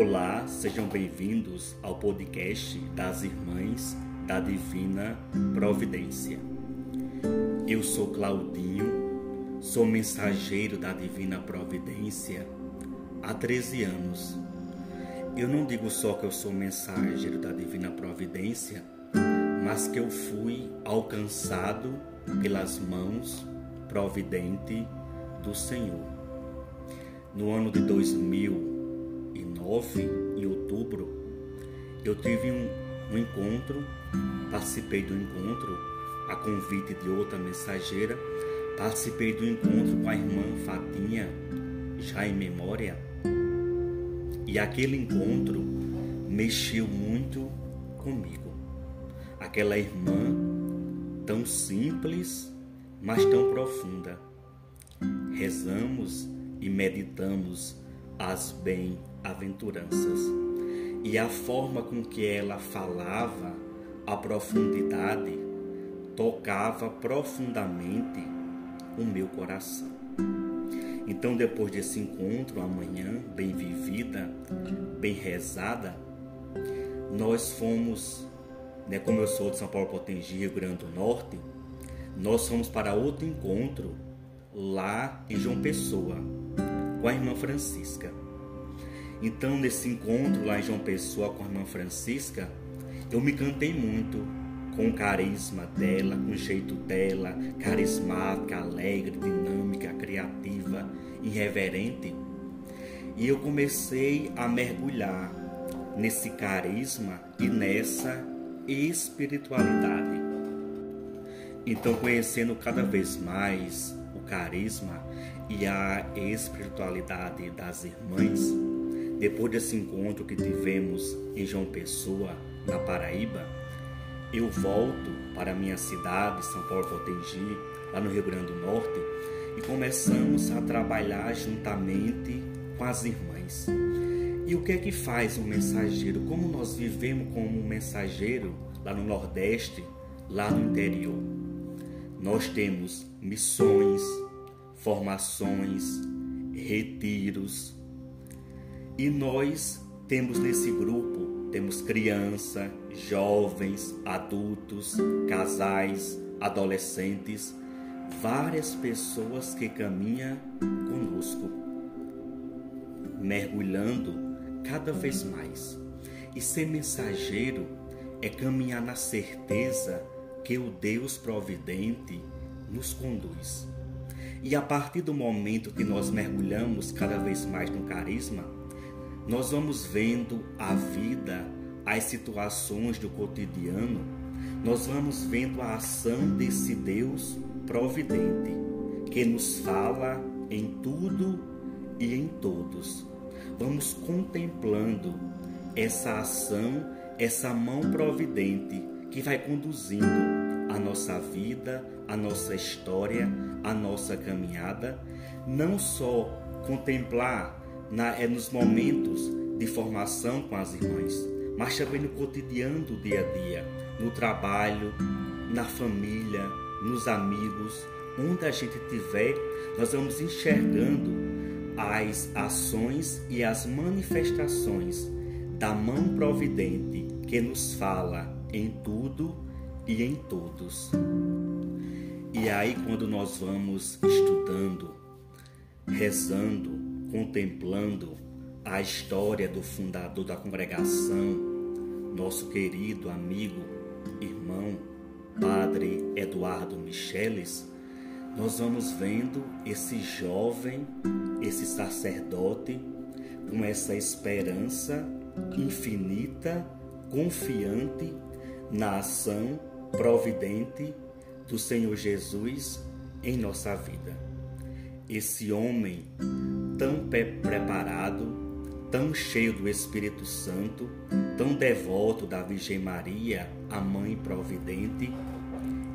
Olá, sejam bem-vindos ao podcast das Irmãs da Divina Providência. Eu sou Claudinho, sou mensageiro da Divina Providência há 13 anos. Eu não digo só que eu sou mensageiro da Divina Providência, mas que eu fui alcançado pelas mãos providente do Senhor. No ano de 2000, 9, em outubro, eu tive um, um encontro, participei do encontro a convite de outra mensageira, participei do encontro com a irmã Fatinha, já em memória. E aquele encontro mexeu muito comigo. Aquela irmã tão simples, mas tão profunda. Rezamos e meditamos as bem-aventuranças. E a forma com que ela falava, a profundidade, tocava profundamente o meu coração. Então, depois desse encontro, amanhã, bem vivida, bem rezada, nós fomos, né, como eu sou de São Paulo Potengi, Rio Grande do Norte, nós fomos para outro encontro lá em João Pessoa, com a irmã Francisca. Então, nesse encontro lá em João Pessoa com a irmã Francisca, eu me cantei muito com o carisma dela, com o jeito dela, carismática, alegre, dinâmica, criativa, irreverente. E eu comecei a mergulhar nesse carisma e nessa espiritualidade. Então, conhecendo cada vez mais o carisma e a espiritualidade das irmãs, depois desse encontro que tivemos em João Pessoa, na Paraíba, eu volto para a minha cidade, São Paulo Potengi, lá no Rio Grande do Norte, e começamos a trabalhar juntamente com as irmãs. E o que é que faz um mensageiro? Como nós vivemos como um mensageiro lá no Nordeste, lá no interior? Nós temos missões, formações, retiros. E nós temos nesse grupo, temos criança, jovens, adultos, casais, adolescentes, várias pessoas que caminham conosco, mergulhando cada vez mais. E ser mensageiro é caminhar na certeza que o Deus providente nos conduz. E a partir do momento que nós mergulhamos cada vez mais no carisma, nós vamos vendo a vida, as situações do cotidiano, nós vamos vendo a ação desse Deus providente que nos fala em tudo e em todos. Vamos contemplando essa ação, essa mão providente que vai conduzindo a nossa vida, a nossa história, a nossa caminhada, não só contemplar na, é nos momentos de formação com as irmãs, mas também no cotidiano do dia a dia, no trabalho, na família, nos amigos, onde a gente estiver, nós vamos enxergando as ações e as manifestações da mão providente que nos fala em tudo e em todos. E aí, quando nós vamos estudando, rezando, contemplando a história do fundador da congregação, nosso querido amigo, irmão, Padre Eduardo Micheles, nós vamos vendo esse jovem, esse sacerdote, com essa esperança infinita, confiante na ação providente do Senhor Jesus em nossa vida. Esse homem tão preparado, tão cheio do Espírito Santo, tão devoto da Virgem Maria, a Mãe Providente,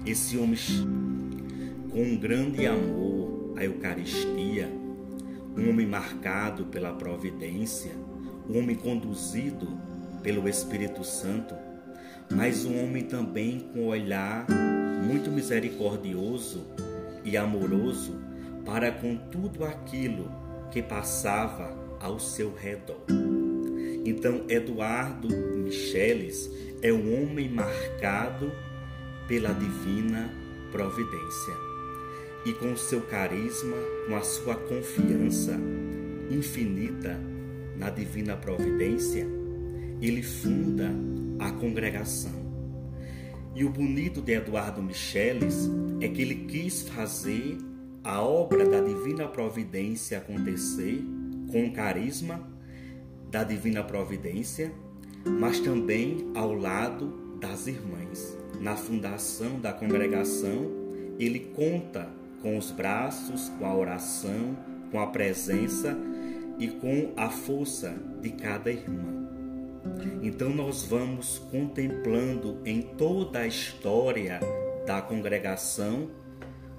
esse homem com um grande amor à Eucaristia, um homem marcado pela providência, um homem conduzido pelo Espírito Santo, mas um homem também com olhar muito misericordioso e amoroso para com tudo aquilo que passava ao seu redor. Então, Eduardo Micheles é um homem marcado pela divina providência. E com seu carisma, com a sua confiança infinita na divina providência, ele funda a congregação. E o bonito de Eduardo Micheles é que ele quis fazer a obra da divina providência acontecer com o carisma da divina providência, mas também ao lado das irmãs. Na fundação da congregação, ele conta com os braços, com a oração, com a presença e com a força de cada irmã. Então nós vamos contemplando em toda a história da congregação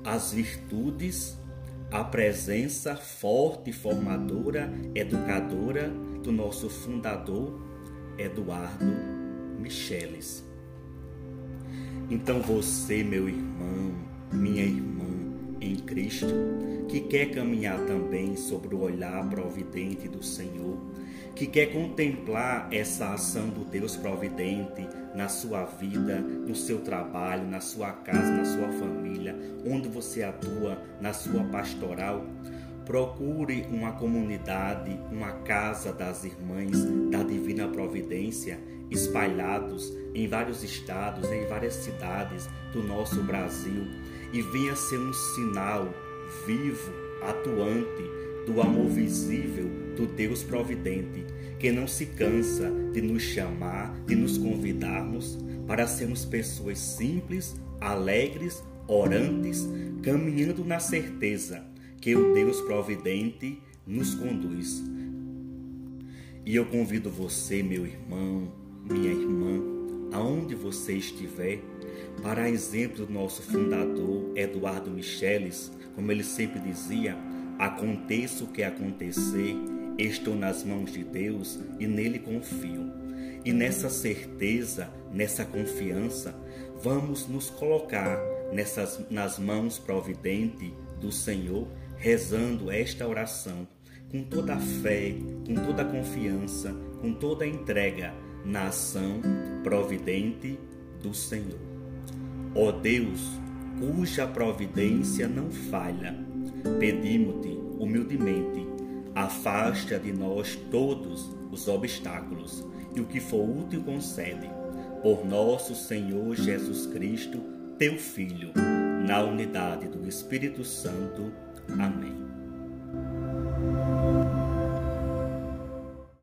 as virtudes, a presença forte, formadora, educadora do nosso fundador Eduardo Micheles. Então você, meu irmão, minha irmã em Cristo, que quer caminhar também sobre o olhar providente do Senhor, que quer contemplar essa ação do Deus providente na sua vida, no seu trabalho, na sua casa, na sua família, onde você atua, na sua pastoral, procure uma comunidade, uma casa das irmãs da Divina Providência, espalhados em vários estados, em várias cidades do nosso Brasil, e venha ser um sinal vivo, atuante do amor visível do Deus providente, que não se cansa de nos chamar, de nos convidarmos para sermos pessoas simples, alegres, orantes, caminhando na certeza que o Deus providente nos conduz. E eu convido você, meu irmão, minha irmã, aonde você estiver, para exemplo do nosso fundador Eduardo Micheles, como ele sempre dizia, aconteça o que acontecer, estou nas mãos de Deus e nele confio. E nessa certeza, nessa confiança, vamos nos colocar nessas, nas mãos providentes do Senhor rezando esta oração com toda a fé, com toda a confiança, com toda a entrega na ação providente do Senhor. Ó Deus, cuja providência não falha, pedimos-te humildemente, afasta de nós todos os obstáculos e o que for útil concede, por nosso Senhor Jesus Cristo, teu Filho, na unidade do Espírito Santo. Amém.